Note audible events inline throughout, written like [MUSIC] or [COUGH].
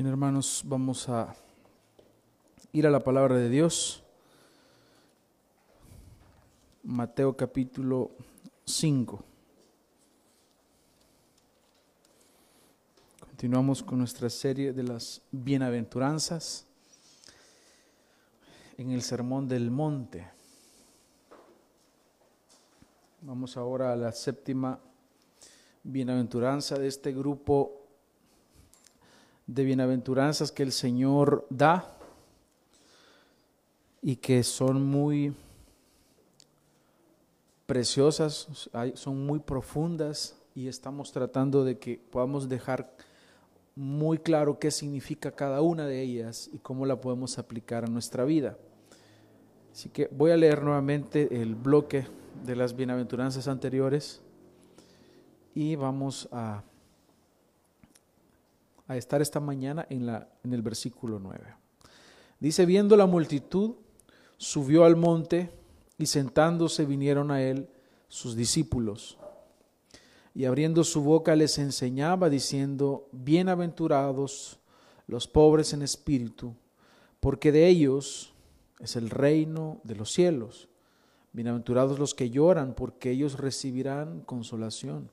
Bien, hermanos, vamos a ir a la palabra de Dios. Mateo capítulo 5. Continuamos con nuestra serie de las bienaventuranzas en el Sermón del Monte. Vamos ahora a la séptima bienaventuranza de este grupo de bienaventuranzas que el Señor da y que son muy preciosas, son muy profundas y estamos tratando de que podamos dejar muy claro qué significa cada una de ellas y cómo la podemos aplicar a nuestra vida. Así que voy a leer nuevamente el bloque de las bienaventuranzas anteriores y vamos a a estar esta mañana en, la, en el versículo 9. Dice, viendo la multitud, subió al monte y sentándose vinieron a él sus discípulos. Y abriendo su boca les enseñaba diciendo, bienaventurados los pobres en espíritu, porque de ellos es el reino de los cielos. Bienaventurados los que lloran, porque ellos recibirán consolación.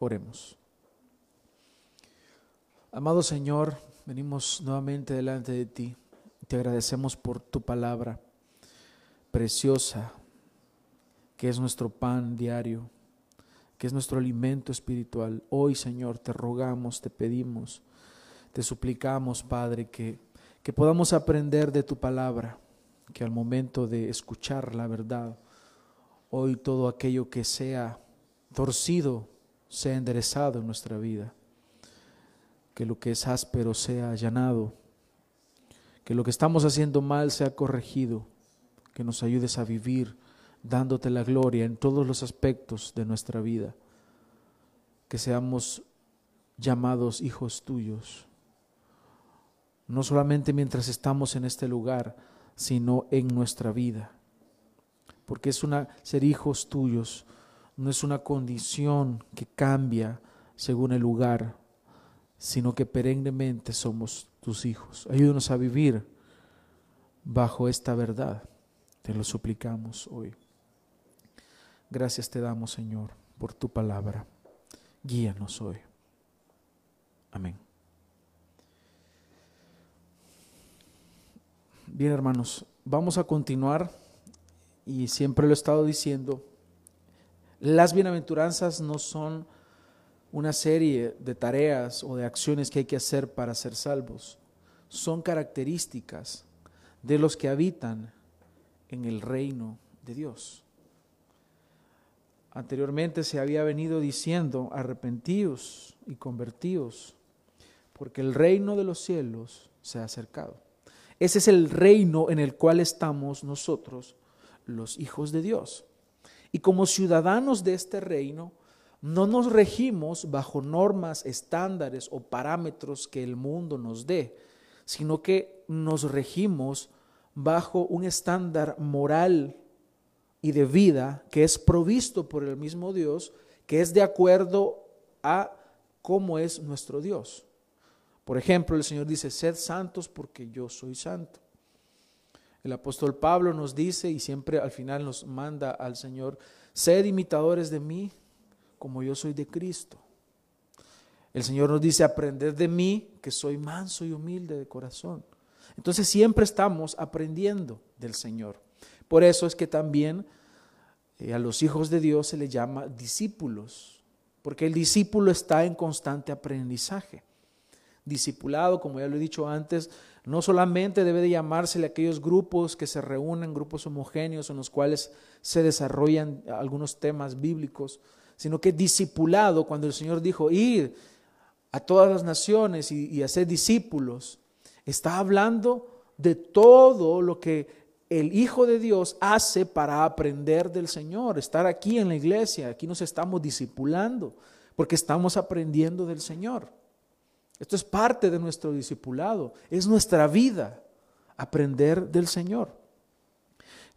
Oremos. Amado Señor, venimos nuevamente delante de ti. Te agradecemos por tu palabra preciosa, que es nuestro pan diario, que es nuestro alimento espiritual. Hoy, Señor, te rogamos, te pedimos, te suplicamos, Padre, que, que podamos aprender de tu palabra, que al momento de escuchar la verdad, hoy todo aquello que sea torcido, sea enderezado en nuestra vida, que lo que es áspero sea allanado, que lo que estamos haciendo mal sea corregido, que nos ayudes a vivir dándote la gloria en todos los aspectos de nuestra vida, que seamos llamados hijos tuyos, no solamente mientras estamos en este lugar, sino en nuestra vida, porque es una ser hijos tuyos no es una condición que cambia según el lugar, sino que perennemente somos tus hijos. Ayúdanos a vivir bajo esta verdad. Te lo suplicamos hoy. Gracias te damos, Señor, por tu palabra. Guíanos hoy. Amén. Bien, hermanos, vamos a continuar y siempre lo he estado diciendo las bienaventuranzas no son una serie de tareas o de acciones que hay que hacer para ser salvos. Son características de los que habitan en el reino de Dios. Anteriormente se había venido diciendo, arrepentíos y convertíos, porque el reino de los cielos se ha acercado. Ese es el reino en el cual estamos nosotros, los hijos de Dios. Y como ciudadanos de este reino, no nos regimos bajo normas, estándares o parámetros que el mundo nos dé, sino que nos regimos bajo un estándar moral y de vida que es provisto por el mismo Dios, que es de acuerdo a cómo es nuestro Dios. Por ejemplo, el Señor dice, sed santos porque yo soy santo. El apóstol Pablo nos dice y siempre al final nos manda al Señor, sed imitadores de mí como yo soy de Cristo. El Señor nos dice, aprended de mí que soy manso y humilde de corazón. Entonces siempre estamos aprendiendo del Señor. Por eso es que también eh, a los hijos de Dios se les llama discípulos, porque el discípulo está en constante aprendizaje. Discipulado, como ya lo he dicho antes, no solamente debe de llamársele a aquellos grupos que se reúnen, grupos homogéneos en los cuales se desarrollan algunos temas bíblicos, sino que discipulado, cuando el Señor dijo, ir a todas las naciones y, y hacer discípulos, está hablando de todo lo que el Hijo de Dios hace para aprender del Señor, estar aquí en la iglesia, aquí nos estamos discipulando, porque estamos aprendiendo del Señor. Esto es parte de nuestro discipulado, es nuestra vida, aprender del Señor.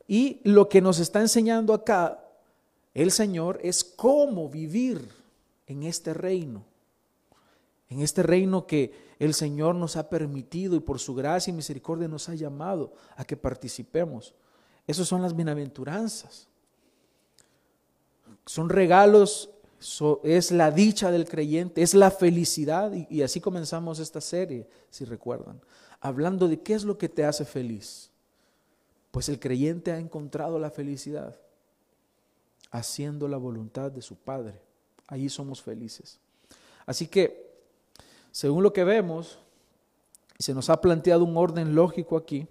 Y lo que nos está enseñando acá el Señor es cómo vivir en este reino, en este reino que el Señor nos ha permitido y por su gracia y misericordia nos ha llamado a que participemos. Esas son las bienaventuranzas. Son regalos, es la dicha del creyente, es la felicidad. Y, así comenzamos esta serie, si recuerdan, hablando de qué es lo que te hace feliz. Pues el creyente ha encontrado la felicidad haciendo la voluntad de su Padre. Allí somos felices. Así que según lo que vemos, se nos ha planteado un orden lógico aquí,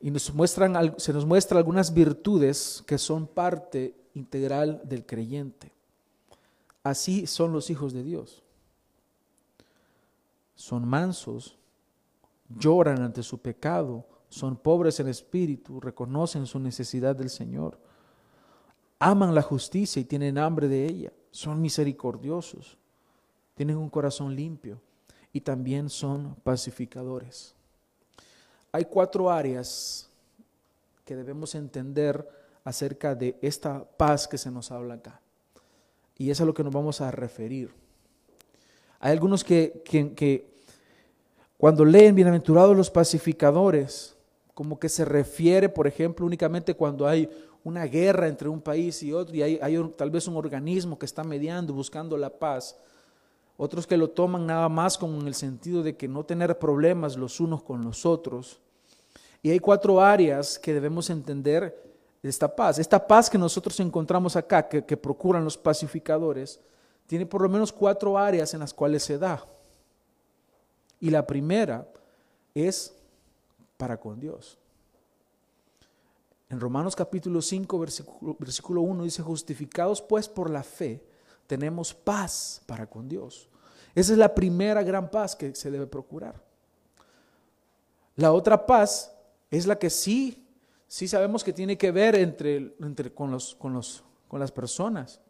y nos muestran, se nos muestra algunas virtudes que son parte integral del creyente. Así son los hijos de Dios. Son mansos, lloran ante su pecado, son pobres en espíritu, reconocen su necesidad del Señor, aman la justicia y tienen hambre de ella, son misericordiosos, tienen un corazón limpio y también son pacificadores. Hay cuatro áreas que debemos entender acerca de esta paz que se nos habla acá. Y es a lo que nos vamos a referir. Hay algunos que, que, cuando leen bienaventurados los pacificadores, como que se refiere, por ejemplo, únicamente cuando hay una guerra entre un país y otro y hay, tal vez un organismo que está mediando, buscando la paz otros que lo toman nada más como en el sentido de que no tener problemas los unos con los otros. Y hay cuatro áreas que debemos entender de esta paz. Esta paz que nosotros encontramos acá, que, procuran los pacificadores, tiene por lo menos cuatro áreas en las cuales se da. Y la primera es para con Dios. En Romanos capítulo 5, versículo, versículo 1 dice, justificados pues por la fe, tenemos paz para con Dios. Esa es la primera gran paz que se debe procurar. La otra paz es la que sí, sí sabemos que tiene que ver entre, con, los, con, los, con las personas.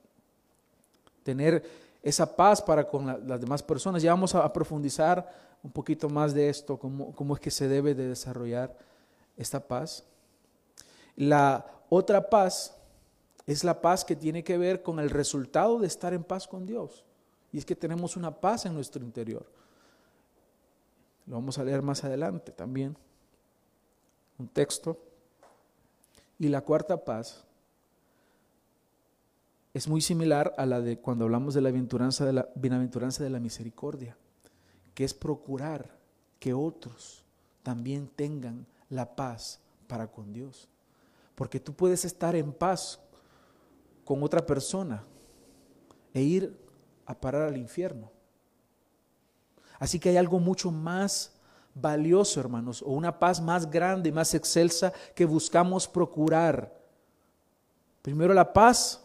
Tener esa paz para con las demás personas. Ya vamos a, profundizar un poquito más de esto, cómo, cómo es que se debe de desarrollar esta paz. La otra paz es la paz que tiene que ver con el resultado de estar en paz con Dios. Y es que tenemos una paz en nuestro interior. Lo vamos a leer más adelante también. Un texto. Y la cuarta paz es muy similar a la de cuando hablamos de la bienaventuranza de la, bienaventuranza de la misericordia, que es procurar que otros también tengan la paz para con Dios. Porque tú puedes estar en paz con otra persona e ir a parar al infierno. Así que hay algo mucho más valioso, hermanos, o una paz más grande, más excelsa que buscamos procurar. Primero la paz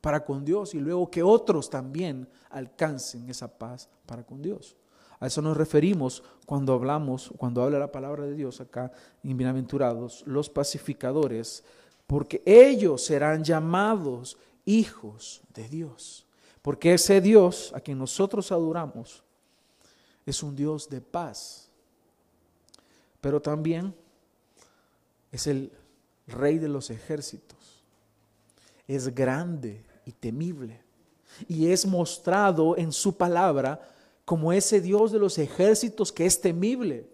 para con Dios y luego que otros también alcancen esa paz para con Dios. A eso nos referimos cuando hablamos, cuando habla la palabra de Dios acá en Bienaventurados, los pacificadores porque ellos serán llamados hijos de Dios. Porque ese Dios a quien nosotros adoramos es un Dios de paz, pero también es el rey de los ejércitos. Es grande y temible y es mostrado en su palabra como ese Dios de los ejércitos que es temible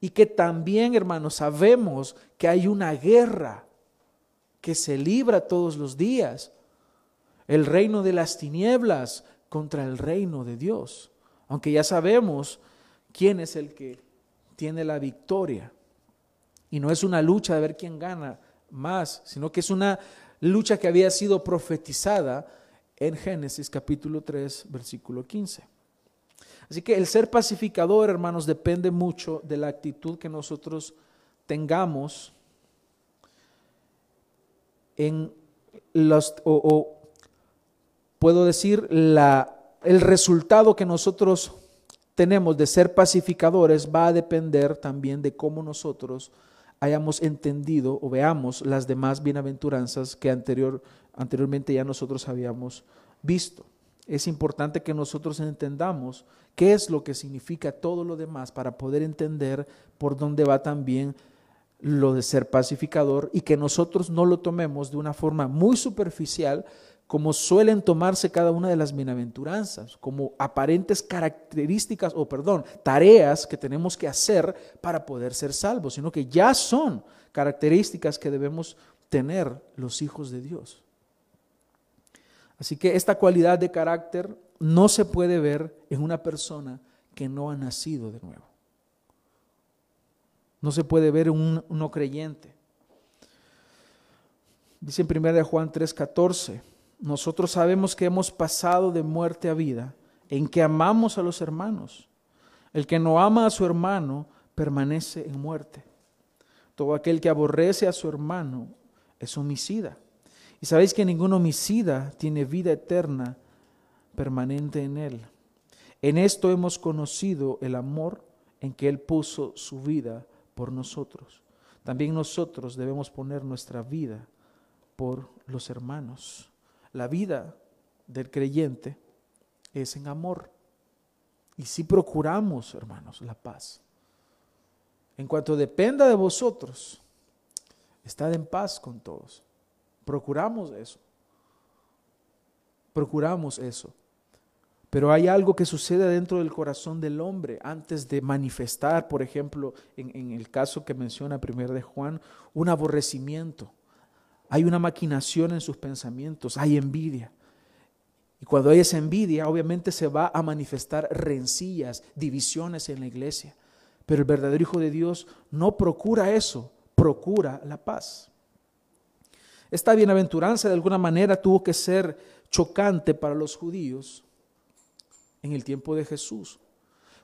y que también, hermanos, sabemos que hay una guerra que se libra todos los días. El reino de las tinieblas contra el reino de Dios. Aunque ya sabemos quién es el que tiene la victoria. Y no es una lucha de ver quién gana más, sino que es una lucha que había sido profetizada en Génesis capítulo 3, versículo 15. Así que el ser pacificador, hermanos, depende mucho de la actitud que nosotros tengamos en los, o, puedo decir, la, el resultado que nosotros tenemos de ser pacificadores va a depender también de cómo nosotros hayamos entendido o veamos las demás bienaventuranzas que anterior, anteriormente ya nosotros habíamos visto. Es importante que nosotros entendamos qué es lo que significa todo lo demás para poder entender por dónde va también lo de ser pacificador y que nosotros no lo tomemos de una forma muy superficial como suelen tomarse cada una de las bienaventuranzas, como aparentes características o perdón, tareas que tenemos que hacer para poder ser salvos, sino que ya son características que debemos tener los hijos de Dios. Así que esta cualidad de carácter no se puede ver en una persona que no ha nacido de nuevo. No se puede ver en un no creyente. Dice en 1 Juan 3:14, nosotros sabemos que hemos pasado de muerte a vida, en que amamos a los hermanos. El que no ama a su hermano permanece en muerte. Todo aquel que aborrece a su hermano es homicida. Y sabéis que ningún homicida tiene vida eterna permanente en él. En esto hemos conocido el amor en que Él puso su vida por nosotros. También nosotros debemos poner nuestra vida por los hermanos. La vida del creyente es en amor. Y si procuramos, hermanos, la paz. En cuanto dependa de vosotros, estad en paz con todos. Procuramos eso. Procuramos eso. Pero hay algo que sucede dentro del corazón del hombre antes de manifestar, por ejemplo, en, el caso que menciona primero de Juan, un aborrecimiento. Hay una maquinación en sus pensamientos, hay envidia. Y cuando hay esa envidia, obviamente se va a manifestar rencillas, divisiones en la iglesia. Pero el verdadero Hijo de Dios no procura eso, procura la paz. Esta bienaventuranza de alguna manera tuvo que ser chocante para los judíos en el tiempo de Jesús,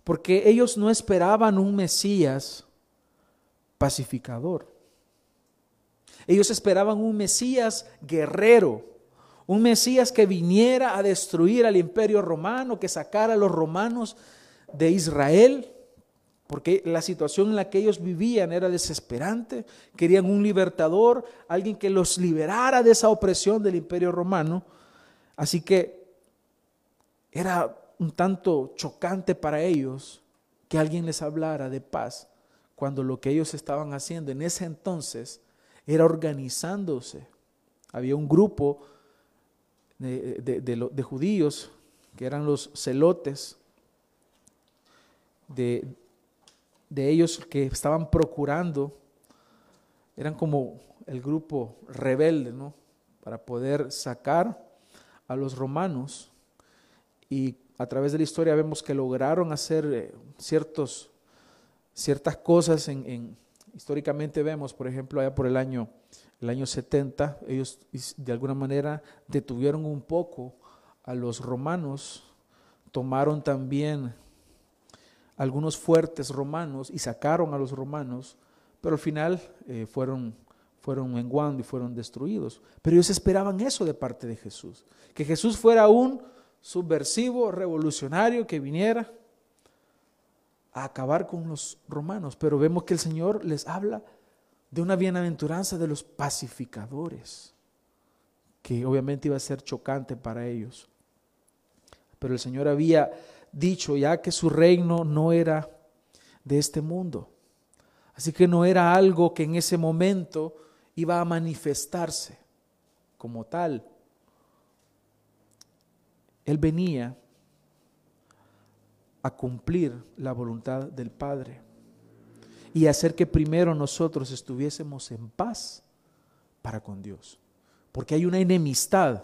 porque ellos no esperaban un Mesías pacificador. Ellos esperaban un Mesías guerrero, un Mesías que viniera a destruir al imperio romano, que sacara a los romanos de Israel, porque la situación en la que ellos vivían era desesperante. Querían un libertador, alguien que los liberara de esa opresión del imperio romano. Así que era un tanto chocante para ellos que alguien les hablara de paz cuando lo que ellos estaban haciendo en ese entonces era organizándose. Había un grupo de, judíos que eran los celotes, de, de ellos que estaban procurando, eran como el grupo rebelde, ¿no? Para poder sacar a los romanos y a través de la historia vemos que lograron hacer eh, ciertos, ciertas cosas. En, históricamente vemos, por ejemplo, allá por el año, el año 70, ellos de alguna manera detuvieron un poco a los romanos, tomaron también algunos fuertes romanos y sacaron a los romanos, pero al final eh, fueron, fueron menguando y fueron destruidos. Pero ellos esperaban eso de parte de Jesús, que Jesús fuera un subversivo, revolucionario que viniera a acabar con los romanos. Pero vemos que el Señor les habla de una bienaventuranza de los pacificadores, que obviamente iba a ser chocante para ellos. Pero el Señor había dicho ya que su reino no era de este mundo. Así que no era algo que en ese momento iba a manifestarse como tal. Él venía a cumplir la voluntad del Padre y hacer que primero nosotros estuviésemos en paz para con Dios. Porque hay una enemistad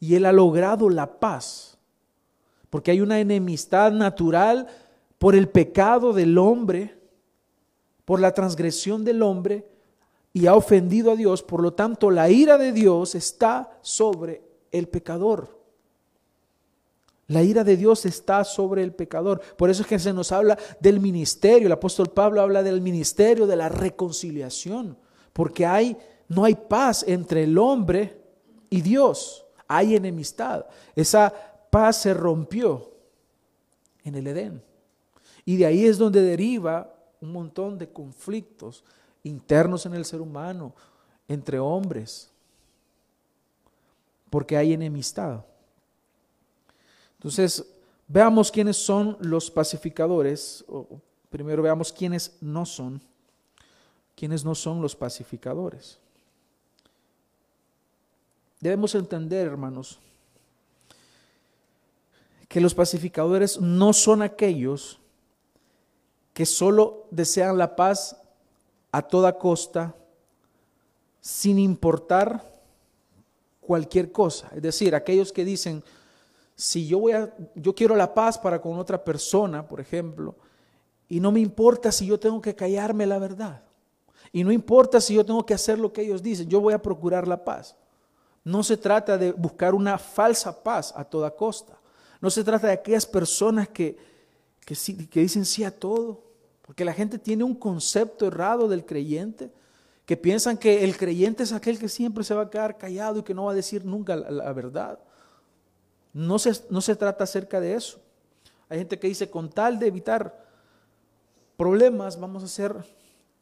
y Él ha logrado la paz. Porque hay una enemistad natural por el pecado del hombre, por la transgresión del hombre y ha ofendido a Dios. Por lo tanto, la ira de Dios está sobre el pecador. La ira de Dios está sobre el pecador. Por eso es que se nos habla del ministerio. El apóstol Pablo habla del ministerio de la reconciliación. Porque hay, no hay paz entre el hombre y Dios. Hay enemistad. Esa paz se rompió en el Edén. Y de ahí es donde deriva un montón de conflictos internos en el ser humano, entre hombres, porque hay enemistad. Entonces, veamos quiénes son los pacificadores. primero veamos quiénes no son. Quiénes no son los pacificadores. Debemos entender, hermanos, que los pacificadores no son aquellos que solo desean la paz a toda costa, sin importar cualquier cosa. Es decir, aquellos que dicen, si yo voy a, yo quiero la paz para con otra persona, por ejemplo, y no me importa si yo tengo que callarme la verdad. Y no importa si yo tengo que hacer lo que ellos dicen, yo voy a procurar la paz. No se trata de buscar una falsa paz a toda costa. No se trata de aquellas personas que, que, dicen sí a todo. Porque la gente tiene un concepto errado del creyente, que piensan que el creyente es aquel que siempre se va a quedar callado y que no va a decir nunca la, verdad. No se, no se trata acerca de eso. Hay gente que dice, con tal de evitar problemas, vamos a hacer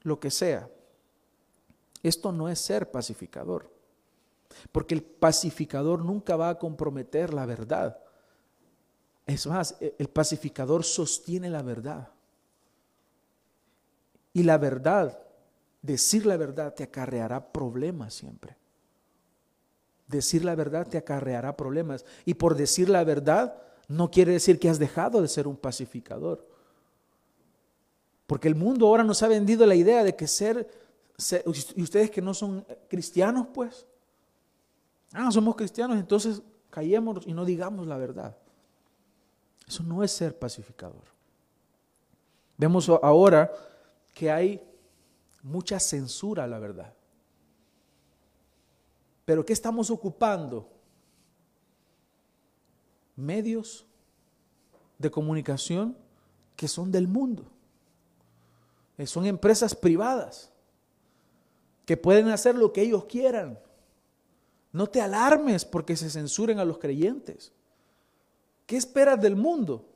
lo que sea. Esto no es ser pacificador, porque el pacificador nunca va a comprometer la verdad. Es más, el pacificador sostiene la verdad. Y la verdad, decir la verdad te acarreará problemas siempre. Decir la verdad te acarreará problemas. Y por decir la verdad no quiere decir que has dejado de ser un pacificador. Porque el mundo ahora nos ha vendido la idea de que ser, y ustedes que no son cristianos, pues, ah, somos cristianos, entonces callemos y no digamos la verdad. Eso no es ser pacificador. Vemos ahora que hay mucha censura a la verdad. Pero ¿qué estamos ocupando? Medios de comunicación que son del mundo. Eh, son empresas privadas que pueden hacer lo que ellos quieran. No te alarmes porque se censuren a los creyentes. ¿Qué esperas del mundo?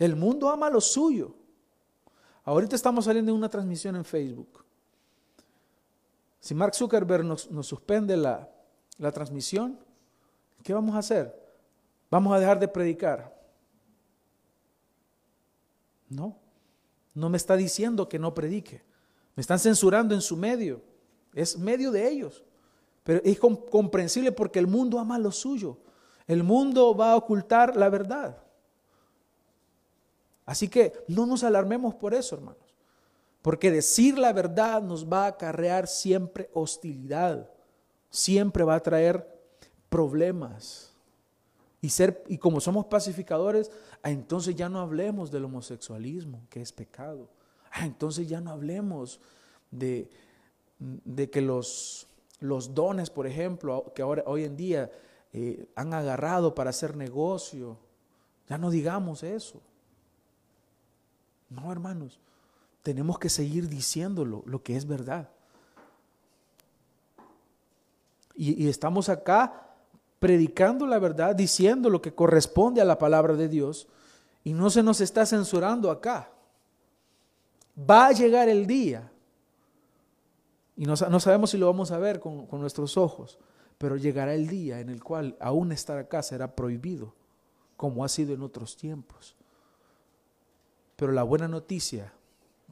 El mundo ama lo suyo. Ahorita estamos saliendo de una transmisión en Facebook. Si Mark Zuckerberg nos, suspende la, la transmisión, ¿qué vamos a hacer? ¿Vamos a dejar de predicar? No, no me está diciendo que no predique. Me están censurando en su medio. Es medio de ellos. Pero es comprensible porque el mundo ama lo suyo. El mundo va a ocultar la verdad. Así que no nos alarmemos por eso, hermanos. Porque decir la verdad nos va a acarrear siempre hostilidad. Siempre va a traer problemas. Y, ser, y como somos pacificadores, ah, entonces ya no hablemos del homosexualismo, que es pecado. Ah, entonces ya no hablemos de, de que los, los dones, por ejemplo, que ahora, hoy en día eh, han agarrado para hacer negocio, ya no digamos eso. No, hermanos, tenemos que seguir diciéndolo, lo que es verdad. Y, estamos acá predicando la verdad, diciendo lo que corresponde a la palabra de Dios, y no se nos está censurando acá. Va a llegar el día, y no, no sabemos si lo vamos a ver con, con nuestros ojos, pero llegará el día en el cual aún estar acá será prohibido, como ha sido en otros tiempos. Pero la buena noticia,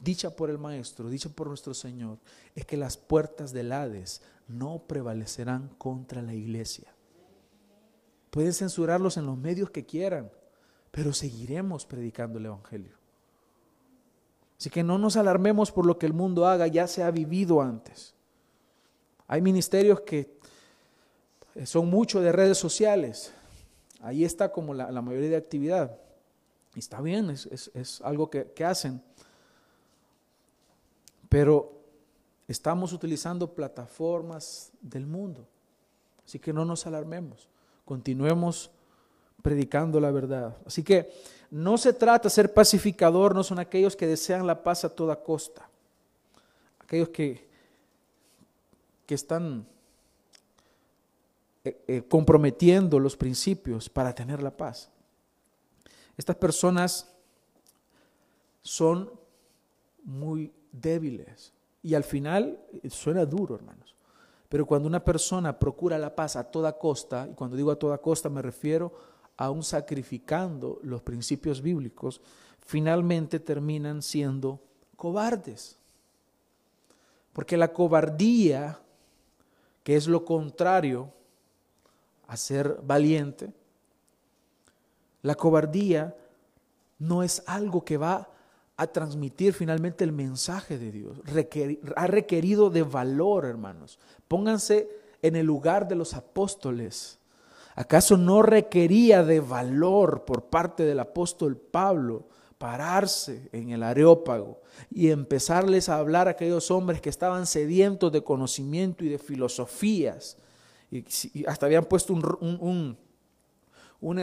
dicha por el Maestro, dicha por nuestro Señor, es que las puertas del Hades no prevalecerán contra la iglesia. Pueden censurarlos en los medios que quieran, pero seguiremos predicando el Evangelio. Así que no nos alarmemos por lo que el mundo haga, ya se ha vivido antes. Hay ministerios que son mucho de redes sociales. Ahí está como la, mayoría de actividad está bien, es, algo que hacen. Pero estamos utilizando plataformas del mundo. Así que no nos alarmemos. Continuemos predicando la verdad. Así que no se trata de ser pacificador, no son aquellos que desean la paz a toda costa. Aquellos que, que están eh, eh, comprometiendo los principios para tener la paz. Estas personas son muy débiles y al final eh, suena duro, hermanos. Pero cuando una persona procura la paz a toda costa, y cuando digo a toda costa me refiero aún sacrificando los principios bíblicos, finalmente terminan siendo cobardes. Porque la cobardía, que es lo contrario a ser valiente, la cobardía no es algo que va a transmitir finalmente el mensaje de Dios. ha requerido de valor, hermanos. Pónganse en el lugar de los apóstoles. ¿Acaso no requería de valor por parte del apóstol Pablo pararse en el areópago y empezarles a hablar a aquellos hombres que estaban sedientos de conocimiento y de filosofías? Y, hasta habían puesto un,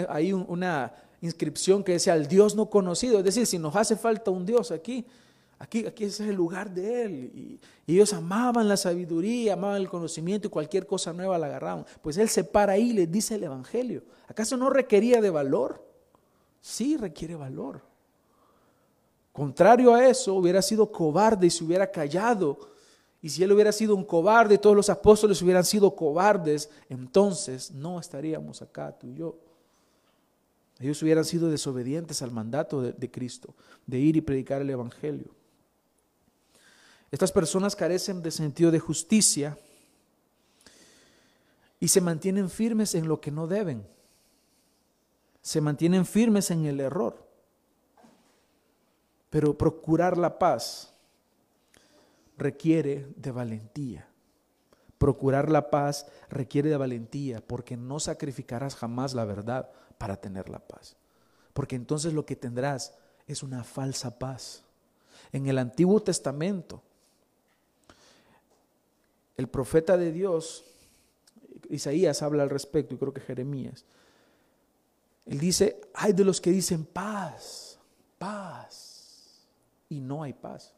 ahí una inscripción que decía el Dios no conocido. Es decir, si nos hace falta un Dios aquí, aquí, aquí ese es el lugar de Él. Y, ellos amaban la sabiduría, amaban el conocimiento y cualquier cosa nueva la agarraban. Pues Él se para ahí y les dice el Evangelio. ¿Acaso no requería de valor? Sí, requiere valor. Contrario a eso, hubiera sido cobarde y se hubiera callado. Y si él hubiera sido un cobarde todos los apóstoles hubieran sido cobardes, entonces no estaríamos acá, tú y yo. Ellos hubieran sido desobedientes al mandato de, de, Cristo, de ir y predicar el Evangelio. Estas personas carecen de sentido de justicia y se mantienen firmes en lo que no deben. Se mantienen firmes en el error. Pero procurar la paz requiere de valentía. Procurar la paz requiere de valentía porque no sacrificarás jamás la verdad para tener la paz. Porque entonces lo que tendrás es una falsa paz. En el Antiguo Testamento, el profeta de Dios, Isaías habla al respecto y creo que Jeremías, él dice, hay de los que dicen paz, paz y no hay paz.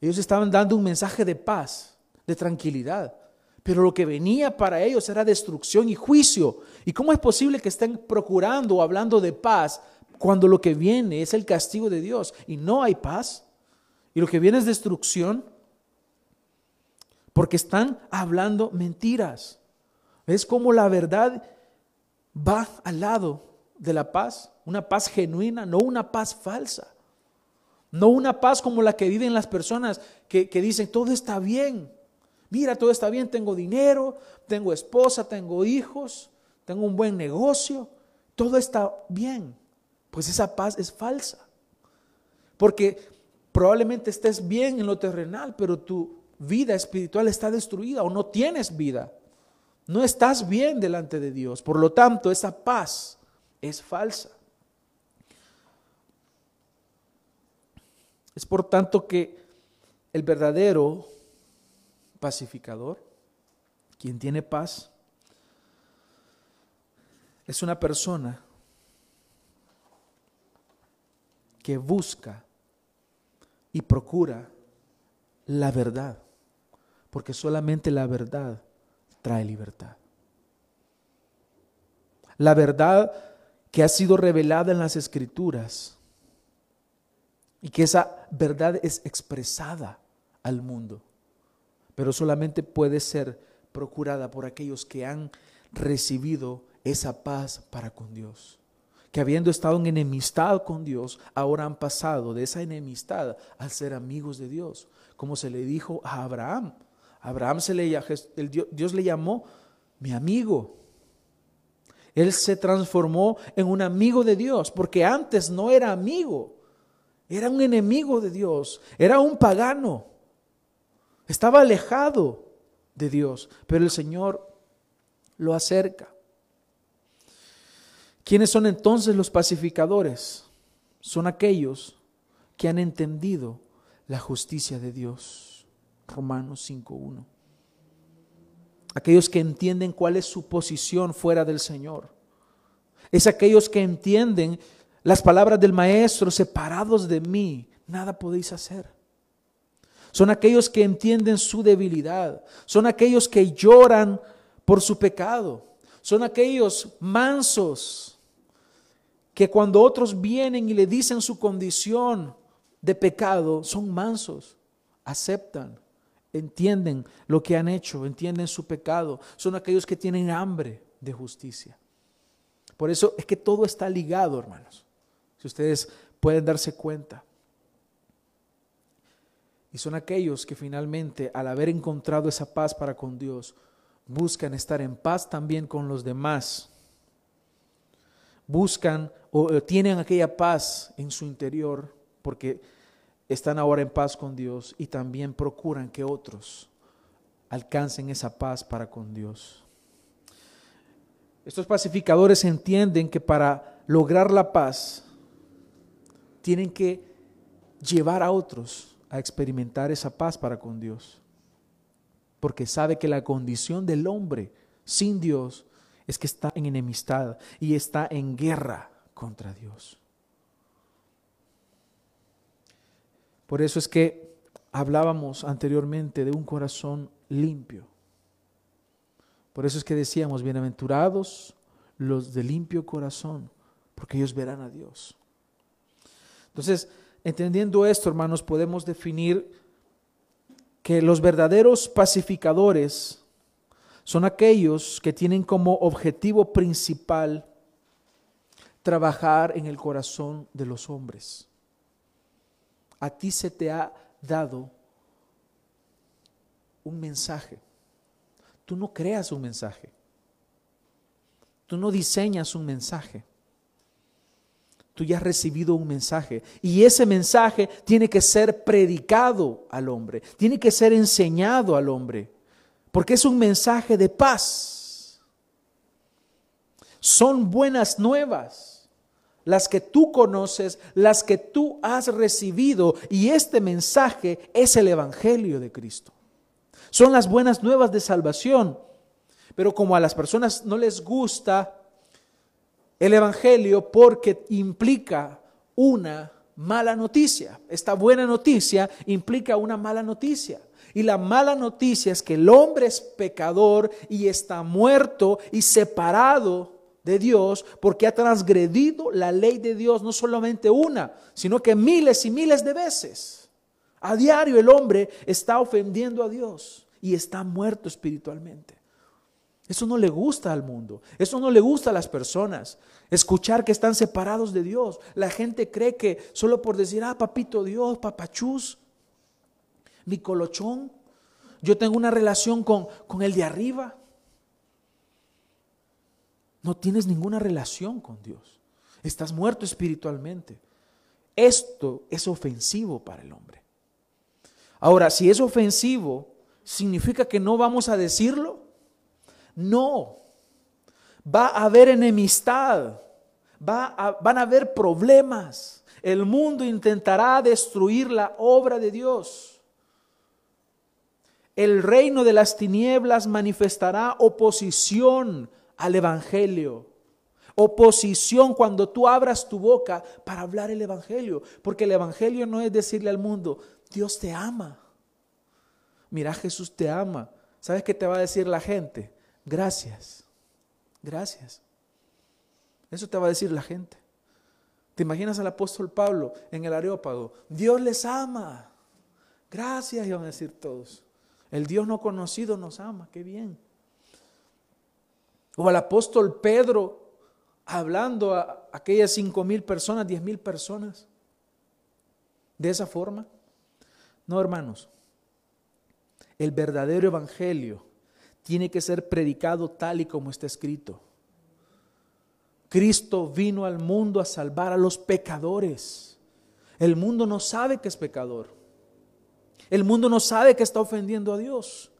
Ellos estaban dando un mensaje de paz, de tranquilidad, pero lo que venía para ellos era destrucción y juicio. ¿Y cómo es posible que estén procurando o hablando de paz cuando lo que viene es el castigo de Dios y no hay paz? Y lo que viene es destrucción porque están hablando mentiras. Es como la verdad va al lado de la paz, una paz genuina, no una paz falsa. No una paz como la que viven las personas que, dicen, todo está bien. Mira, todo está bien, tengo dinero, tengo esposa, tengo hijos, tengo un buen negocio, todo está bien. Pues esa paz es falsa. Porque probablemente estés bien en lo terrenal, pero tu vida espiritual está destruida o no tienes vida. No estás bien delante de Dios. Por lo tanto, esa paz es falsa. Es por tanto que el verdadero pacificador, quien tiene paz, es una persona que busca y procura la verdad, porque solamente la verdad trae libertad. La verdad que ha sido revelada en las escrituras y que esa verdad es expresada al mundo, pero solamente puede ser procurada por aquellos que han recibido esa paz para con Dios. Que habiendo estado en enemistad con Dios, ahora han pasado de esa enemistad al ser amigos de Dios, como se le dijo a Abraham. Abraham se le, Dios le llamó mi amigo. Él se transformó en un amigo de Dios, porque antes no era amigo. Era un enemigo de Dios, era un pagano, estaba alejado de Dios, pero el Señor lo acerca. ¿Quiénes son entonces los pacificadores? Son aquellos que han entendido la justicia de Dios. Romanos 5.1. Aquellos que entienden cuál es su posición fuera del Señor. Es aquellos que entienden las palabras del Maestro, separados de mí, nada podéis hacer. Son aquellos que entienden su debilidad, son aquellos que lloran por su pecado. Son aquellos mansos que cuando otros vienen y le dicen su condición de pecado, son mansos, aceptan, entienden lo que han hecho, entienden su pecado. Son aquellos que tienen hambre de justicia. Por eso es que todo está ligado, hermanos. Si ustedes pueden darse cuenta. Y son aquellos que finalmente, al haber encontrado esa paz para con Dios, buscan estar en paz también con los demás. Buscan o tienen aquella paz en su interior porque están ahora en paz con Dios y también procuran que otros alcancen esa paz para con Dios. Estos pacificadores entienden que para lograr la paz tienen que llevar a otros a experimentar esa paz para con Dios. Porque sabe que la condición del hombre sin Dios es que está en enemistad y está en guerra contra Dios. Por eso es que hablábamos anteriormente de un corazón limpio. Por eso es que decíamos, bienaventurados los de limpio corazón, porque ellos verán a Dios. Entonces, entendiendo esto, hermanos, podemos definir que los verdaderos pacificadores son aquellos que tienen como objetivo principal trabajar en el corazón de los hombres. A ti se te ha dado un mensaje. Tú no creas un mensaje. Tú no diseñas un mensaje tú ya has recibido un mensaje y ese mensaje tiene que ser predicado al hombre, tiene que ser enseñado al hombre, porque es un mensaje de paz. Son buenas nuevas las que tú conoces, las que tú has recibido y este mensaje es el Evangelio de Cristo. Son las buenas nuevas de salvación, pero como a las personas no les gusta el Evangelio porque implica una mala noticia. Esta buena noticia implica una mala noticia. Y la mala noticia es que el hombre es pecador y está muerto y separado de Dios porque ha transgredido la ley de Dios no solamente una, sino que miles y miles de veces. A diario el hombre está ofendiendo a Dios y está muerto espiritualmente. Eso no le gusta al mundo, eso no le gusta a las personas. Escuchar que están separados de Dios. La gente cree que solo por decir, ah, papito Dios, papachús, mi colochón, yo tengo una relación con, con el de arriba. No tienes ninguna relación con Dios. Estás muerto espiritualmente. Esto es ofensivo para el hombre. Ahora, si es ofensivo, ¿significa que no vamos a decirlo? No. Va a haber enemistad. Va van a haber problemas. El mundo intentará destruir la obra de Dios. El reino de las tinieblas manifestará oposición al Evangelio. Oposición cuando tú abras tu boca para hablar el Evangelio. Porque el Evangelio no es decirle al mundo, Dios te ama. Mira, Jesús te ama. ¿Sabes qué te va a decir la gente? Gracias. Gracias. Eso te va a decir la gente. ¿Te imaginas al apóstol Pablo en el Areópago? Dios les ama. Gracias, iban a decir todos. El Dios no conocido nos ama, qué bien. O al apóstol Pedro hablando a aquellas cinco mil personas, diez mil personas. De esa forma. No, hermanos. El verdadero evangelio tiene que ser predicado tal y como está escrito. Cristo vino al mundo a salvar a los pecadores. El mundo no sabe que es pecador. El mundo no sabe que está ofendiendo a Dios.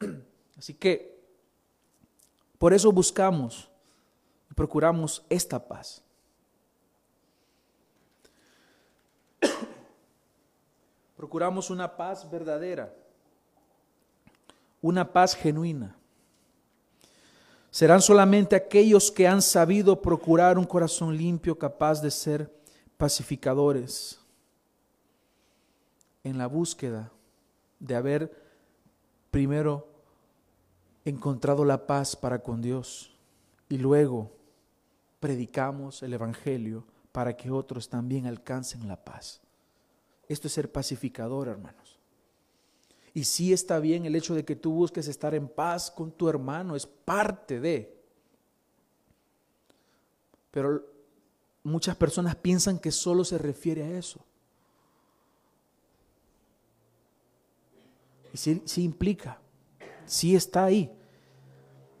[CLEARS THROAT] Así que por eso buscamos y procuramos esta paz. Procuramos una paz verdadera, una paz genuina. Serán solamente aquellos que han sabido procurar un corazón limpio capaz de ser pacificadores en la búsqueda de haber primero encontrado la paz para con Dios y luego predicamos el Evangelio para que otros también alcancen la paz. Esto es ser pacificador, hermanos. Y sí está bien el hecho de que tú busques estar en paz con tu hermano, es parte de. Pero muchas personas piensan que solo se refiere a eso. Y sí, sí implica, sí está ahí,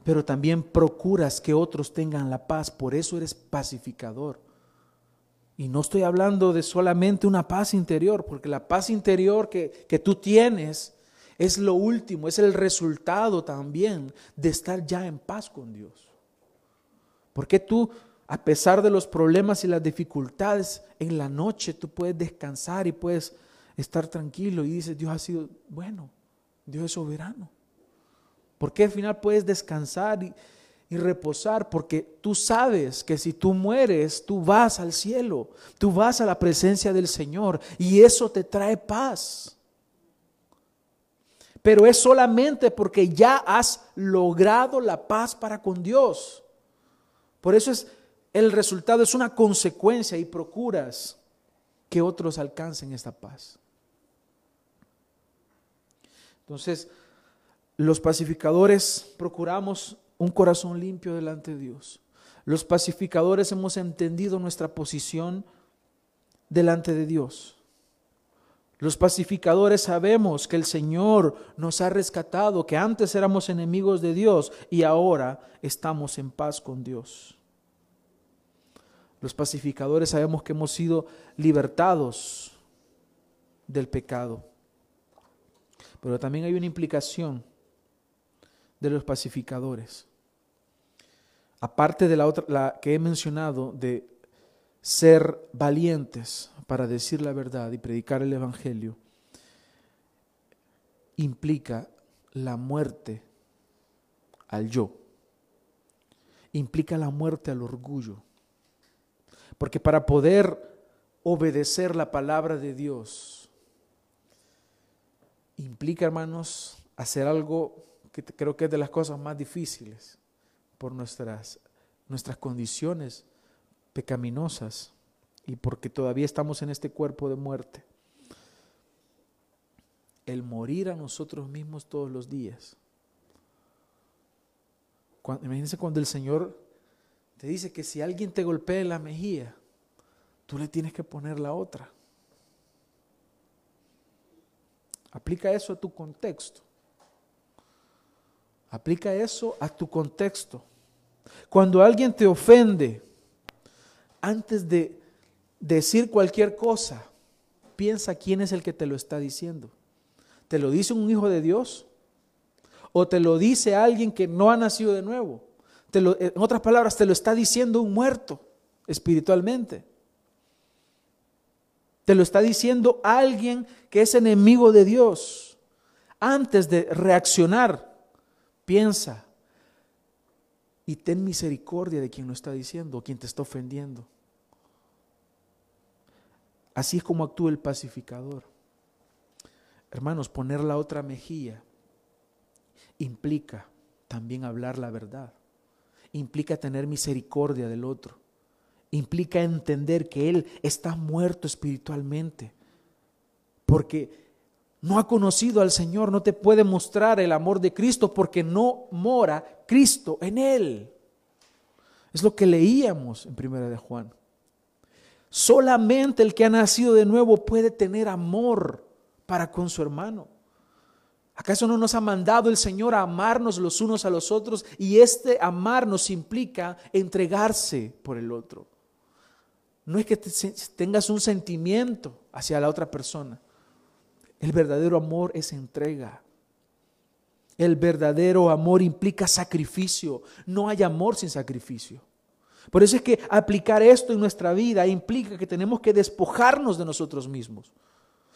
pero también procuras que otros tengan la paz, por eso eres pacificador. Y no estoy hablando de solamente una paz interior, porque la paz interior que, que tú tienes es lo último, es el resultado también de estar ya en paz con Dios. Porque tú, a pesar de los problemas y las dificultades, en la noche tú puedes descansar y puedes estar tranquilo y dices, Dios ha sido bueno. Dios es soberano. Porque al final puedes descansar y, y, reposar? Porque tú sabes que si tú mueres, tú vas al cielo, tú vas a la presencia del Señor y eso te trae paz. Pero es solamente porque ya has logrado la paz para con Dios. Por eso es el resultado es una consecuencia y procuras que otros alcancen esta paz. Entonces, los pacificadores procuramos un corazón limpio delante de Dios. Los pacificadores hemos entendido nuestra posición delante de Dios. Los pacificadores sabemos que el Señor nos ha rescatado, que antes éramos enemigos de Dios y ahora estamos en paz con Dios. Los pacificadores sabemos que hemos sido libertados del pecado. Pero también hay una implicación de los pacificadores. Aparte de la otra la que he mencionado de ser valientes para decir la verdad y predicar el evangelio implica la muerte al yo. Implica la muerte al orgullo. Porque para poder obedecer la palabra de Dios implica, hermanos, hacer algo que creo que es de las cosas más difíciles por nuestras, nuestras condiciones pecaminosas y porque todavía estamos en este cuerpo de muerte. El morir a nosotros mismos todos los días. imagínense cuando el Señor te dice que si alguien te golpea en la mejilla, tú le tienes que poner la otra. Aplica eso a tu contexto. Aplica eso a tu contexto. Cuando alguien te ofende, antes de decir cualquier cosa, piensa quién es el que te lo está diciendo. ¿Te lo dice un hijo de Dios? ¿O te lo dice alguien que no ha nacido de nuevo? en otras palabras, te lo está diciendo un muerto espiritualmente. Te lo está diciendo alguien que es enemigo de Dios. Antes de reaccionar, piensa y ten misericordia de quien lo está diciendo, quien te está ofendiendo. Así es como actúa el pacificador. Hermanos, poner la otra mejilla implica también hablar la verdad. Implica tener misericordia del otro implica entender que Él está muerto espiritualmente. Porque no ha conocido al Señor, no te puede mostrar el amor de Cristo porque no mora Cristo en Él. Es lo que leíamos en Primera de Juan. Solamente el que ha nacido de nuevo puede tener amor para con su hermano. ¿Acaso no nos ha mandado el Señor a amarnos los unos a los otros? Y este amar nos implica entregarse por el otro. No es que tengas un sentimiento hacia la otra persona. El verdadero amor es entrega. El verdadero amor implica sacrificio. No hay amor sin sacrificio. Por eso es que aplicar esto en nuestra vida implica que tenemos que despojarnos de nosotros mismos.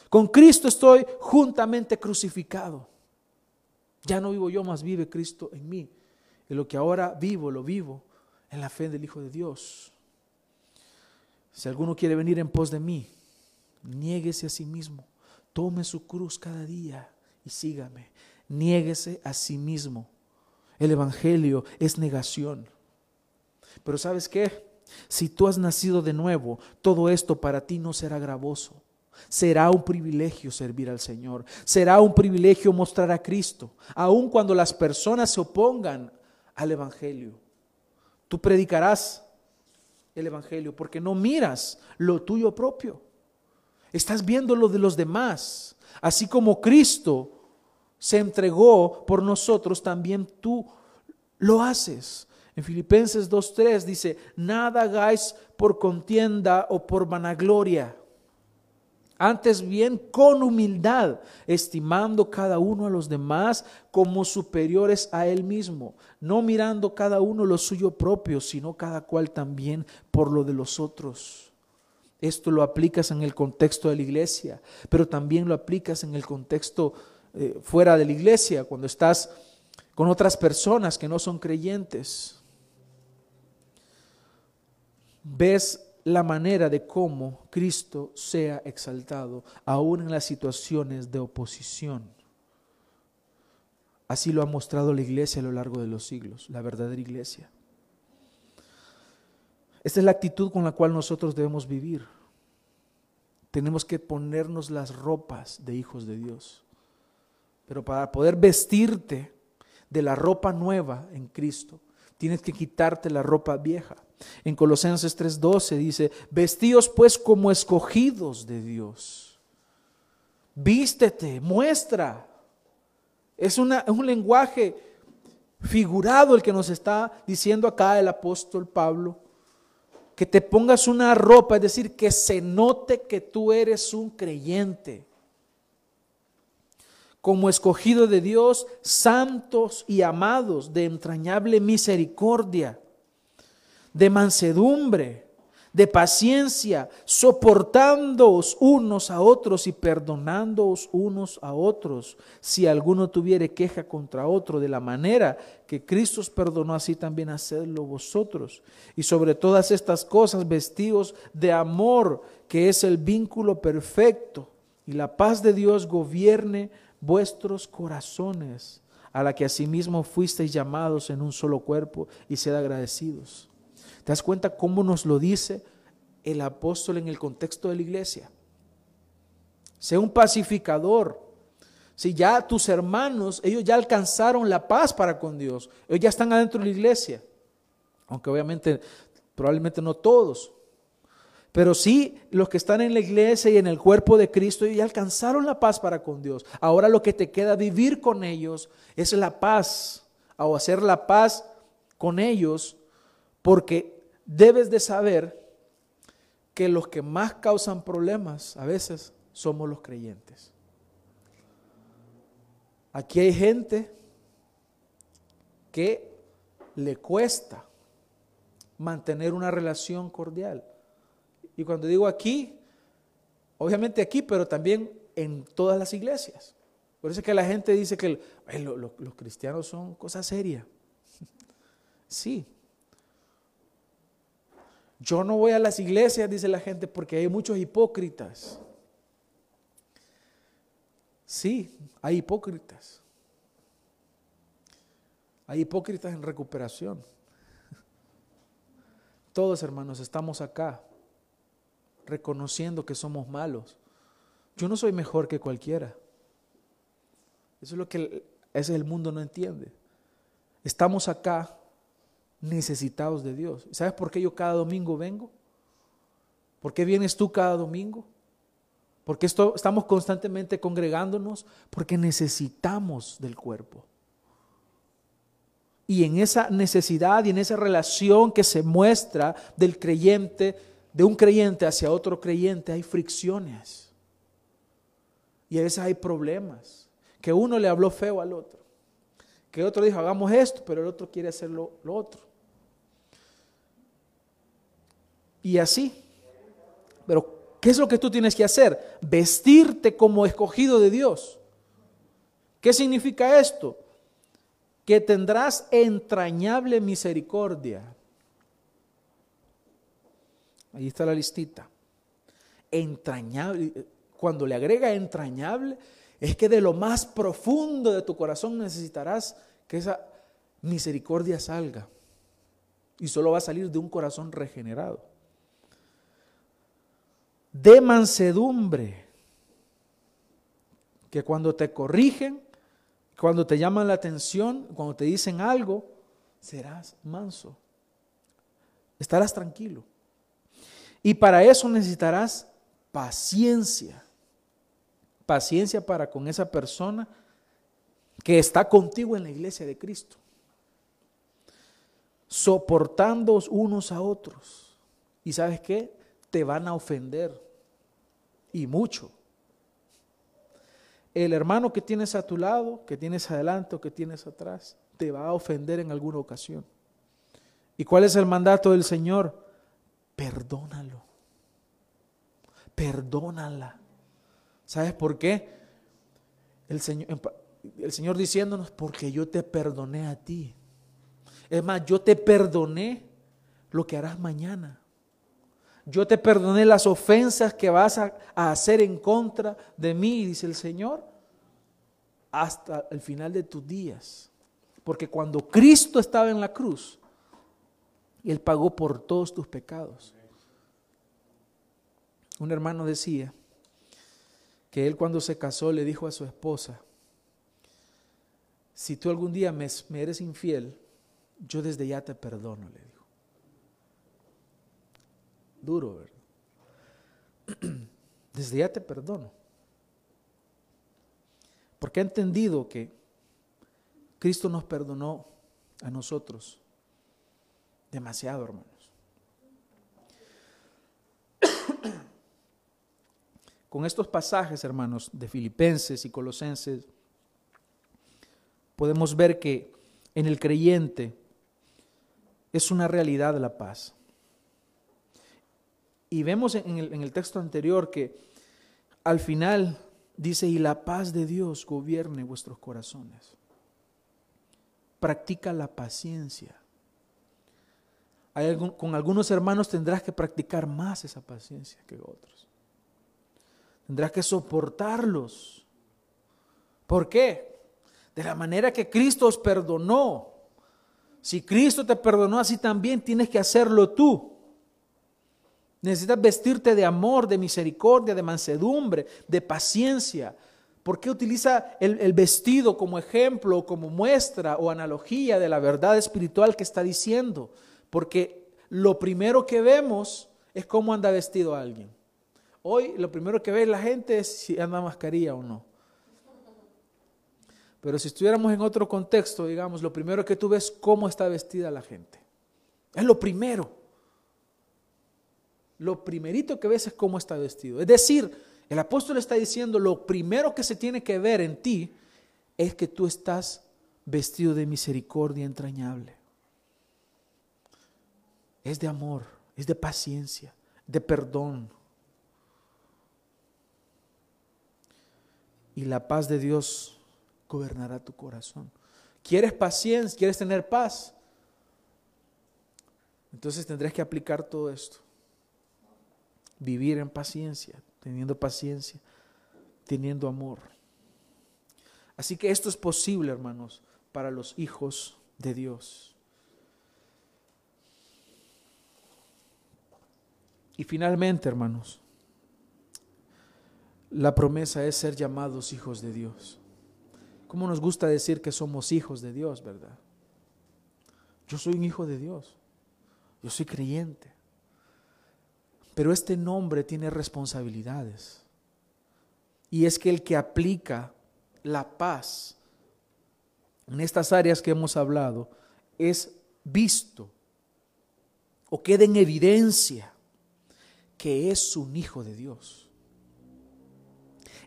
Con Cristo estoy juntamente crucificado. Ya no vivo yo, más vive Cristo en mí. Y lo que ahora vivo, lo vivo en la fe del Hijo de Dios. Si alguno quiere venir en pos de mí, niéguese a sí mismo, tome su cruz cada día y sígame. Niéguese a sí mismo. El Evangelio es negación. Pero ¿sabes qué? Si tú has nacido de nuevo, todo esto para ti no será gravoso. Será un privilegio servir al Señor. Será un privilegio mostrar a Cristo, aun cuando las personas se opongan al Evangelio. Tú predicarás el Evangelio porque no miras lo tuyo propio. Estás viendo lo de los demás. Así como Cristo se entregó por nosotros, también tú lo haces. En Filipenses 2.3 dice, nada hagáis por contienda o por vanagloria. Antes bien, con humildad, estimando cada uno a los demás como superiores a él mismo, no mirando cada uno lo suyo propio, sino cada cual también por lo de los otros. Esto lo aplicas en el contexto de la iglesia, pero también lo aplicas en el contexto eh, fuera de la iglesia, cuando estás con otras personas que no son creyentes. Ves la manera de cómo Cristo sea exaltado, aún en las situaciones de oposición. Así lo ha mostrado la iglesia a lo largo de los siglos, la verdadera iglesia. Esta es la actitud con la cual nosotros debemos vivir. Tenemos que ponernos las ropas de hijos de Dios. Pero para poder vestirte de la ropa nueva en Cristo, tienes que quitarte la ropa vieja. En Colosenses 3:12 dice, vestíos pues como escogidos de Dios. Vístete, muestra. Es, una, es un lenguaje figurado el que nos está diciendo acá el apóstol Pablo que te pongas una ropa, es decir, que se note que tú eres un creyente. Como escogido de Dios, santos y amados de entrañable misericordia, de mansedumbre, de paciencia, soportándoos unos a otros y perdonándoos unos a otros, si alguno tuviere queja contra otro, de la manera que Cristo os perdonó, así también hacedlo vosotros. Y sobre todas estas cosas, vestidos de amor, que es el vínculo perfecto, y la paz de Dios gobierne vuestros corazones, a la que asimismo fuisteis llamados en un solo cuerpo, y sed agradecidos. ¿Te das cuenta cómo nos lo dice el apóstol en el contexto de la iglesia? Sea un pacificador. Si ya tus hermanos, ellos ya alcanzaron la paz para con Dios, ellos ya están adentro de la iglesia, aunque obviamente, probablemente no todos, pero sí los que están en la iglesia y en el cuerpo de Cristo, ellos ya alcanzaron la paz para con Dios. Ahora lo que te queda vivir con ellos es la paz, o hacer la paz con ellos, porque debes de saber que los que más causan problemas a veces somos los creyentes. Aquí hay gente que le cuesta mantener una relación cordial. Y cuando digo aquí, obviamente aquí, pero también en todas las iglesias. Por eso es que la gente dice que los cristianos son cosas serias. [LAUGHS] Sí, yo no voy a las iglesias, dice la gente, porque hay muchos hipócritas. Sí, hay hipócritas. Hay hipócritas en recuperación. [LAUGHS] Todos hermanos estamos acá reconociendo que somos malos. Yo no soy mejor que cualquiera. Eso es lo que ese el mundo no entiende. Estamos acá necesitados de Dios. ¿Sabes por qué yo cada domingo vengo? ¿Por qué vienes tú cada domingo? Porque esto, estamos constantemente congregándonos porque necesitamos del cuerpo. Y en esa necesidad y en esa relación que se muestra del creyente, de un creyente hacia otro creyente, hay fricciones. Y a veces hay problemas. Que uno le habló feo al otro. Que otro dijo, hagamos esto, pero el otro quiere hacer lo otro. Y así. Pero, ¿qué es lo que tú tienes que hacer? Vestirte como escogido de Dios. ¿Qué significa esto? Que tendrás entrañable misericordia. Ahí está la listita. Entrañable. Cuando le agrega entrañable, es que de lo más profundo de tu corazón necesitarás que esa misericordia salga. Y solo va a salir de un corazón regenerado. De mansedumbre, que cuando te corrigen, cuando te llaman la atención, cuando te dicen algo, serás manso. Estarás tranquilo. Y para eso necesitarás paciencia paciencia para con esa persona que está contigo en la iglesia de Cristo. Soportando unos a otros. Y sabes qué? Te van a ofender. Y mucho. El hermano que tienes a tu lado, que tienes adelante o que tienes atrás, te va a ofender en alguna ocasión. ¿Y cuál es el mandato del Señor? Perdónalo. Perdónala. ¿Sabes por qué? El Señor, el Señor diciéndonos, porque yo te perdoné a ti. Es más, yo te perdoné lo que harás mañana. Yo te perdoné las ofensas que vas a, hacer en contra de mí, dice el Señor, hasta el final de tus días. Porque cuando Cristo estaba en la cruz, Él pagó por todos tus pecados. Un hermano decía, que él cuando se casó le dijo a su esposa, si tú algún día me, eres infiel, yo desde ya te perdono, le. Duro. Desde [CLEARS THROAT] ya te perdono. Porque ha entendido que Cristo nos perdonó a nosotros demasiado, hermano. [CLEARS THROAT] Con estos pasajes, hermanos, de Filipenses y Colosenses, podemos ver que en el creyente es una realidad la paz. Y vemos en el, en el, texto anterior que al final dice, y la paz de Dios gobierne vuestros corazones. Practica la paciencia. Hay con algunos hermanos tendrás que practicar más esa paciencia que otros. Tendrás que soportarlos. ¿Por qué? De la manera que Cristo os perdonó. Si Cristo te perdonó, así también tienes que hacerlo tú. Necesitas vestirte de amor, de misericordia, de mansedumbre, de paciencia. ¿Por qué utiliza el, vestido como ejemplo, como muestra o analogía de la verdad espiritual que está diciendo? Porque lo primero que vemos es cómo anda vestido alguien. Hoy lo primero que ve la gente es si anda mascarilla o no. Pero si estuviéramos en otro contexto, digamos, lo primero que tú ves es cómo está vestida la gente. Es lo primero. Lo primerito que ves es cómo está vestido. Es decir, el apóstol está diciendo, lo primero que se tiene que ver en ti es que tú estás vestido de misericordia entrañable. Es de amor, es de paciencia, de perdón, y la paz de Dios gobernará tu corazón. ¿Quieres paciencia? ¿Quieres tener paz? Entonces tendrás que aplicar todo esto. Vivir en paciencia, teniendo paciencia, teniendo amor. Así que esto es posible, hermanos, para los hijos de Dios. Y finalmente, hermanos, la promesa es ser llamados hijos de Dios. ¿Cómo nos gusta decir que somos hijos de Dios, verdad? Yo soy un hijo de Dios. Yo soy creyente. Pero este nombre tiene responsabilidades. Y es que el que aplica la paz en estas áreas que hemos hablado es visto o queda en evidencia que es un hijo de Dios.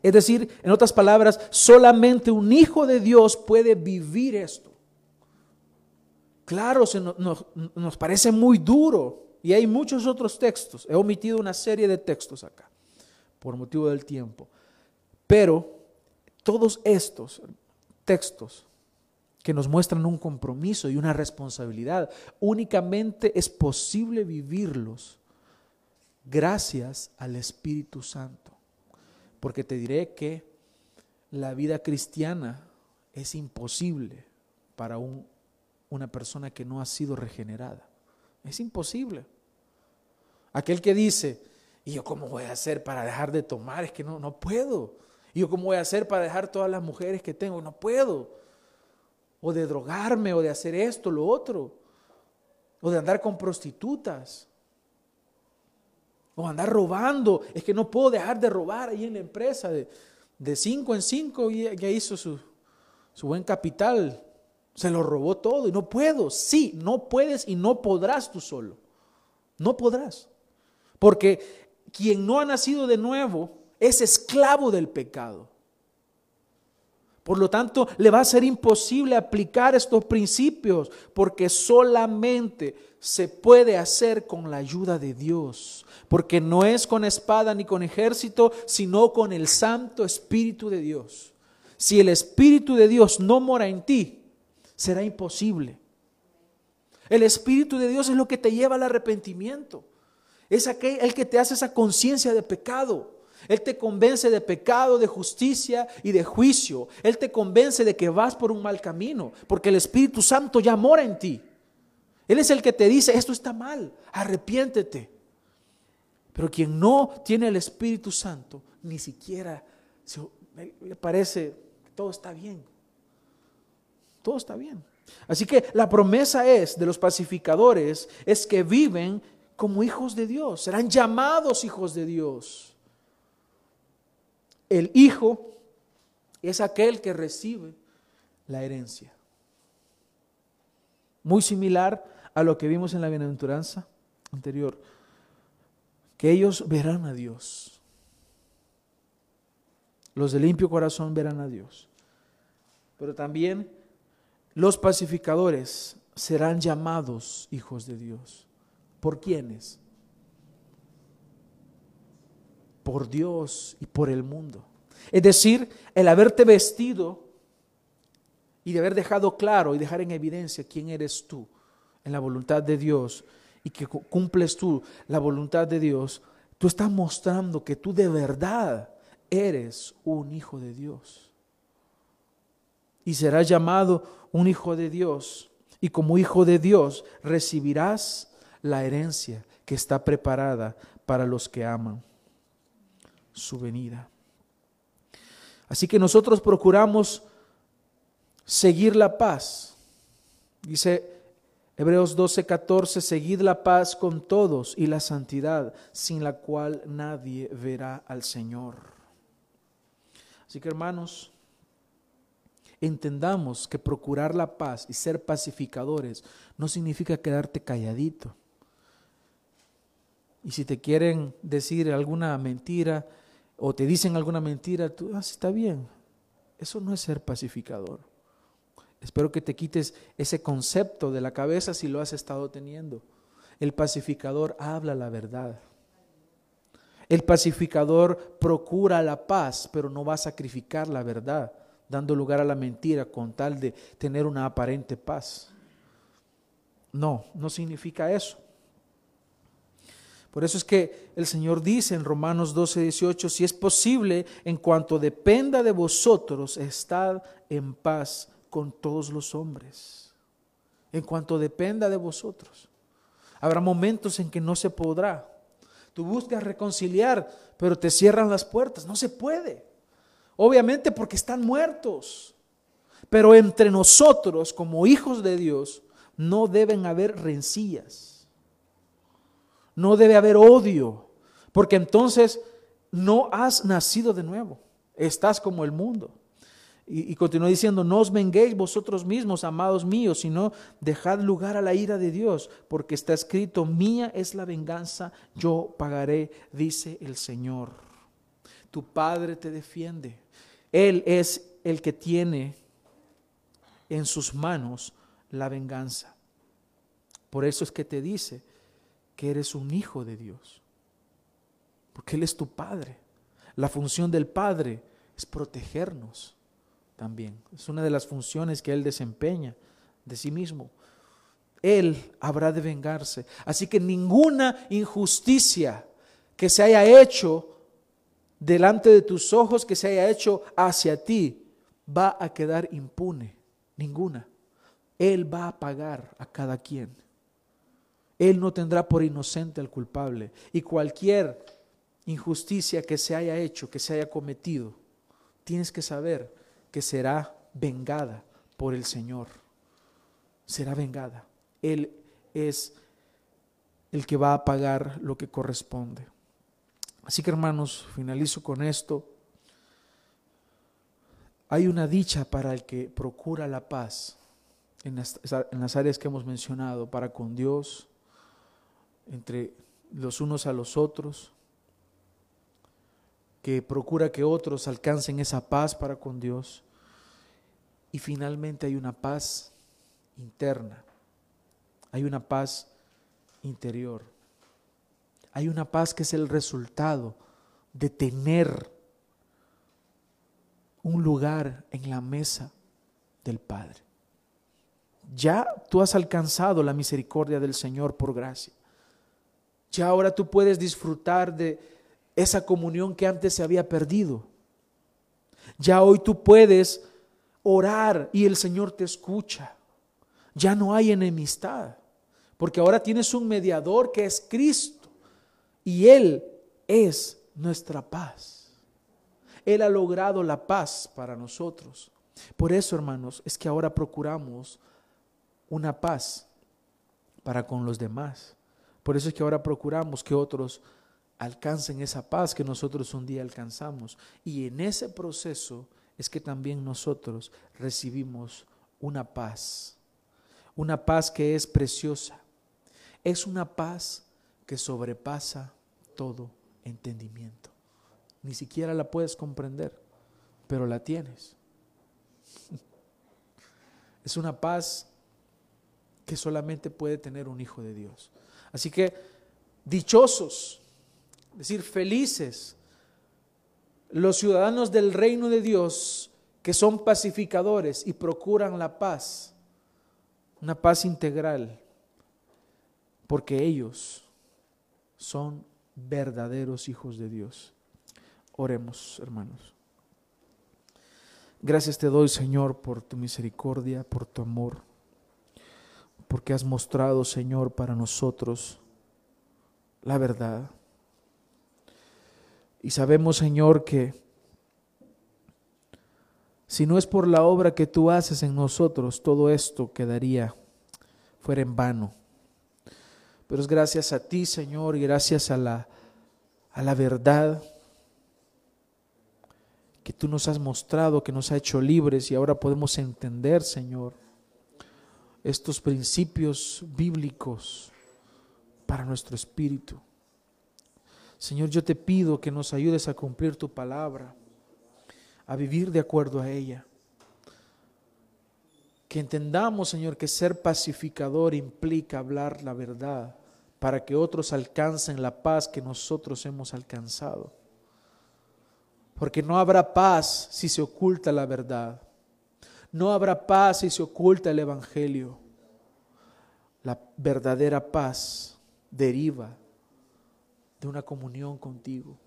Es decir, en otras palabras, solamente un hijo de Dios puede vivir esto. Claro, se nos, parece muy duro y hay muchos otros textos. He omitido una serie de textos acá por motivo del tiempo. Pero todos estos textos que nos muestran un compromiso y una responsabilidad, únicamente es posible vivirlos gracias al Espíritu Santo porque te diré que la vida cristiana es imposible para un, una persona que no ha sido regenerada. Es imposible. Aquel que dice, ¿y yo cómo voy a hacer para dejar de tomar? Es que no, no puedo. ¿Y yo cómo voy a hacer para dejar todas las mujeres que tengo? No puedo. O de drogarme, o de hacer esto, lo otro. O de andar con prostitutas. O andar robando. Es que no puedo dejar de robar ahí en la empresa. De, de cinco en cinco ya hizo su, su buen capital. Se lo robó todo y no puedo. Sí, no puedes y no podrás tú solo. No podrás. Porque quien no ha nacido de nuevo es esclavo del pecado. Por lo tanto, le va a ser imposible aplicar estos principios porque solamente se puede hacer con la ayuda de Dios. Porque no es con espada ni con ejército, sino con el Santo Espíritu de Dios. Si el Espíritu de Dios no mora en ti, será imposible. El Espíritu de Dios es lo que te lleva al arrepentimiento. Es aquel el que te hace esa conciencia de pecado. Él te convence de pecado, de justicia y de juicio. Él te convence de que vas por un mal camino, porque el Espíritu Santo ya mora en ti. Él es el que te dice, esto está mal, arrepiéntete. Pero quien no tiene el Espíritu Santo, ni siquiera le parece que todo está bien. Todo está bien. Así que la promesa es de los pacificadores es que viven como hijos de Dios, serán llamados hijos de Dios. El hijo es aquel que recibe la herencia. Muy similar a lo que vimos en la bienaventuranza anterior, que ellos verán a Dios. Los de limpio corazón verán a Dios. Pero también los pacificadores serán llamados hijos de Dios. ¿Por quiénes? Por Dios y por el mundo. Es decir, el haberte vestido y de haber dejado claro y dejar en evidencia quién eres tú en la voluntad de Dios y que cumples tú la voluntad de Dios, tú estás mostrando que tú de verdad eres un hijo de Dios. Y serás llamado un hijo de Dios. Y como hijo de Dios recibirás la herencia que está preparada para los que aman su venida. Así que nosotros procuramos seguir la paz. Dice Hebreos 12, 14, seguid la paz con todos y la santidad, sin la cual nadie verá al Señor. Así que hermanos, entendamos que procurar la paz y ser pacificadores no significa quedarte calladito. Y si te quieren decir alguna mentira o te dicen alguna mentira, tú, ah, está bien. Eso no es ser pacificador. Espero que te quites ese concepto de la cabeza si lo has estado teniendo. El pacificador habla la verdad. El pacificador procura la paz, pero no va a sacrificar la verdad dando lugar a la mentira con tal de tener una aparente paz. No, no significa eso. Por eso es que el Señor dice en Romanos 12, 18, si es posible, en cuanto dependa de vosotros, estad en paz con todos los hombres. En cuanto dependa de vosotros. Habrá momentos en que no se podrá. Tú buscas reconciliar, pero te cierran las puertas. No se puede. Obviamente porque están muertos. Pero entre nosotros, como hijos de Dios, no deben haber rencillas. No debe haber odio. Porque entonces no has nacido de nuevo. Estás como el mundo. Y, continúa diciendo, no os venguéis vosotros mismos, amados míos, sino dejad lugar a la ira de Dios, porque está escrito, mía es la venganza, yo pagaré, dice el Señor. Tu Padre te defiende. Él es el que tiene en sus manos la venganza. Por eso es que te dice que eres un hijo de Dios. Porque Él es tu Padre. La función del Padre es protegernos también. Es una de las funciones que Él desempeña de sí mismo. Él habrá de vengarse. Así que ninguna injusticia que se haya hecho delante de tus ojos que se haya hecho hacia ti va a quedar impune. Ninguna. Él va a pagar a cada quien. Él no tendrá por inocente al culpable. Y cualquier injusticia que se haya hecho, que se haya cometido, tienes que saber que será vengada por el Señor. Será vengada. Él es el que va a pagar lo que corresponde. Así que hermanos, finalizo con esto. Hay una dicha para el que procura la paz en las, áreas que hemos mencionado, para con Dios, entre los unos a los otros, que procura que otros alcancen esa paz para con Dios. Y finalmente hay una paz interna, hay una paz interior, hay una paz que es el resultado de tener un lugar en la mesa del Padre. Ya tú has alcanzado la misericordia del Señor por gracia. Ya ahora tú puedes disfrutar de esa comunión que antes se había perdido. Ya hoy tú puedes orar y el Señor te escucha. Ya no hay enemistad, porque ahora tienes un mediador que es Cristo y Él es nuestra paz. Él ha logrado la paz para nosotros. Por eso, hermanos, es que ahora procuramos una paz para con los demás. Por eso es que ahora procuramos que otros alcancen esa paz que nosotros un día alcanzamos. Y en ese proceso es que también nosotros recibimos una paz. Una paz que es preciosa. Es una paz que sobrepasa todo entendimiento. Ni siquiera la puedes comprender, pero la tienes. [LAUGHS] Es una paz que solamente puede tener un hijo de Dios. Así que dichosos, es decir, felices, los ciudadanos del reino de Dios que son pacificadores y procuran la paz, una paz integral, porque ellos son verdaderos hijos de Dios. Oremos, hermanos. Gracias te doy, Señor, por tu misericordia, por tu amor porque has mostrado, Señor, para nosotros la verdad. Y sabemos, Señor, que si no es por la obra que tú haces en nosotros, todo esto quedaría fuera en vano. Pero es gracias a ti, Señor, y gracias a la, a la verdad que tú nos has mostrado, que nos ha hecho libres y ahora podemos entender, Señor, estos principios bíblicos para nuestro espíritu. Señor, yo te pido que nos ayudes a cumplir tu palabra, a vivir de acuerdo a ella. Que entendamos, Señor, que ser pacificador implica hablar la verdad para que otros alcancen la paz que nosotros hemos alcanzado. Porque no habrá paz si se oculta la verdad. No habrá paz si se oculta el Evangelio. La verdadera paz deriva de una comunión contigo.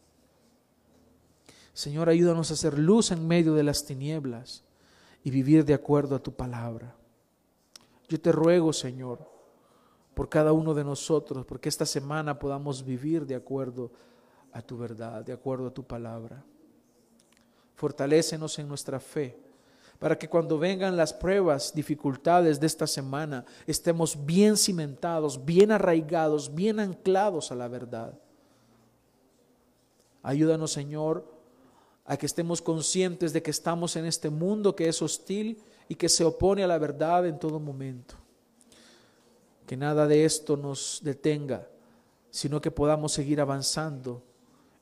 Señor, ayúdanos a hacer luz en medio de las tinieblas y vivir de acuerdo a tu palabra. Yo te ruego, Señor, por cada uno de nosotros, porque esta semana podamos vivir de acuerdo a tu verdad, de acuerdo a tu palabra. Fortalécenos en nuestra fe para que cuando vengan las pruebas, dificultades de esta semana, estemos bien cimentados, bien arraigados, bien anclados a la verdad. Ayúdanos, Señor, a que estemos conscientes de que estamos en este mundo que es hostil y que se opone a la verdad en todo momento. Que nada de esto nos detenga, sino que podamos seguir avanzando,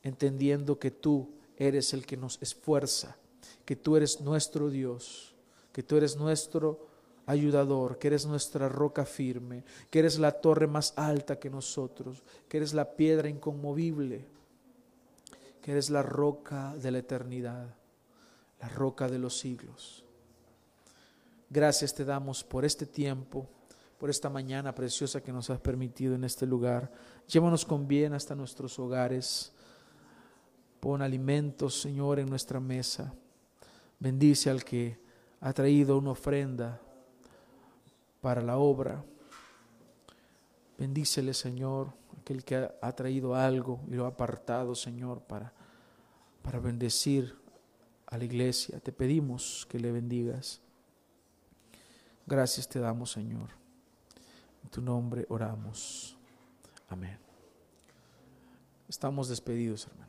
entendiendo que tú eres el que nos esfuerza que tú eres nuestro Dios, que tú eres nuestro ayudador, que eres nuestra roca firme, que eres la torre más alta que nosotros, que eres la piedra inconmovible, que eres la roca de la eternidad, la roca de los siglos. Gracias te damos por este tiempo, por esta mañana preciosa que nos has permitido en este lugar. Llévanos con bien hasta nuestros hogares Pon alimentos, Señor, en nuestra mesa. Bendice al que ha traído una ofrenda para la obra. Bendícele, Señor, aquel que ha traído algo y lo ha apartado, Señor, para, para bendecir a la iglesia. Te pedimos que le bendigas. Gracias te damos, Señor. En tu nombre oramos. Amén. Estamos despedidos, hermanos.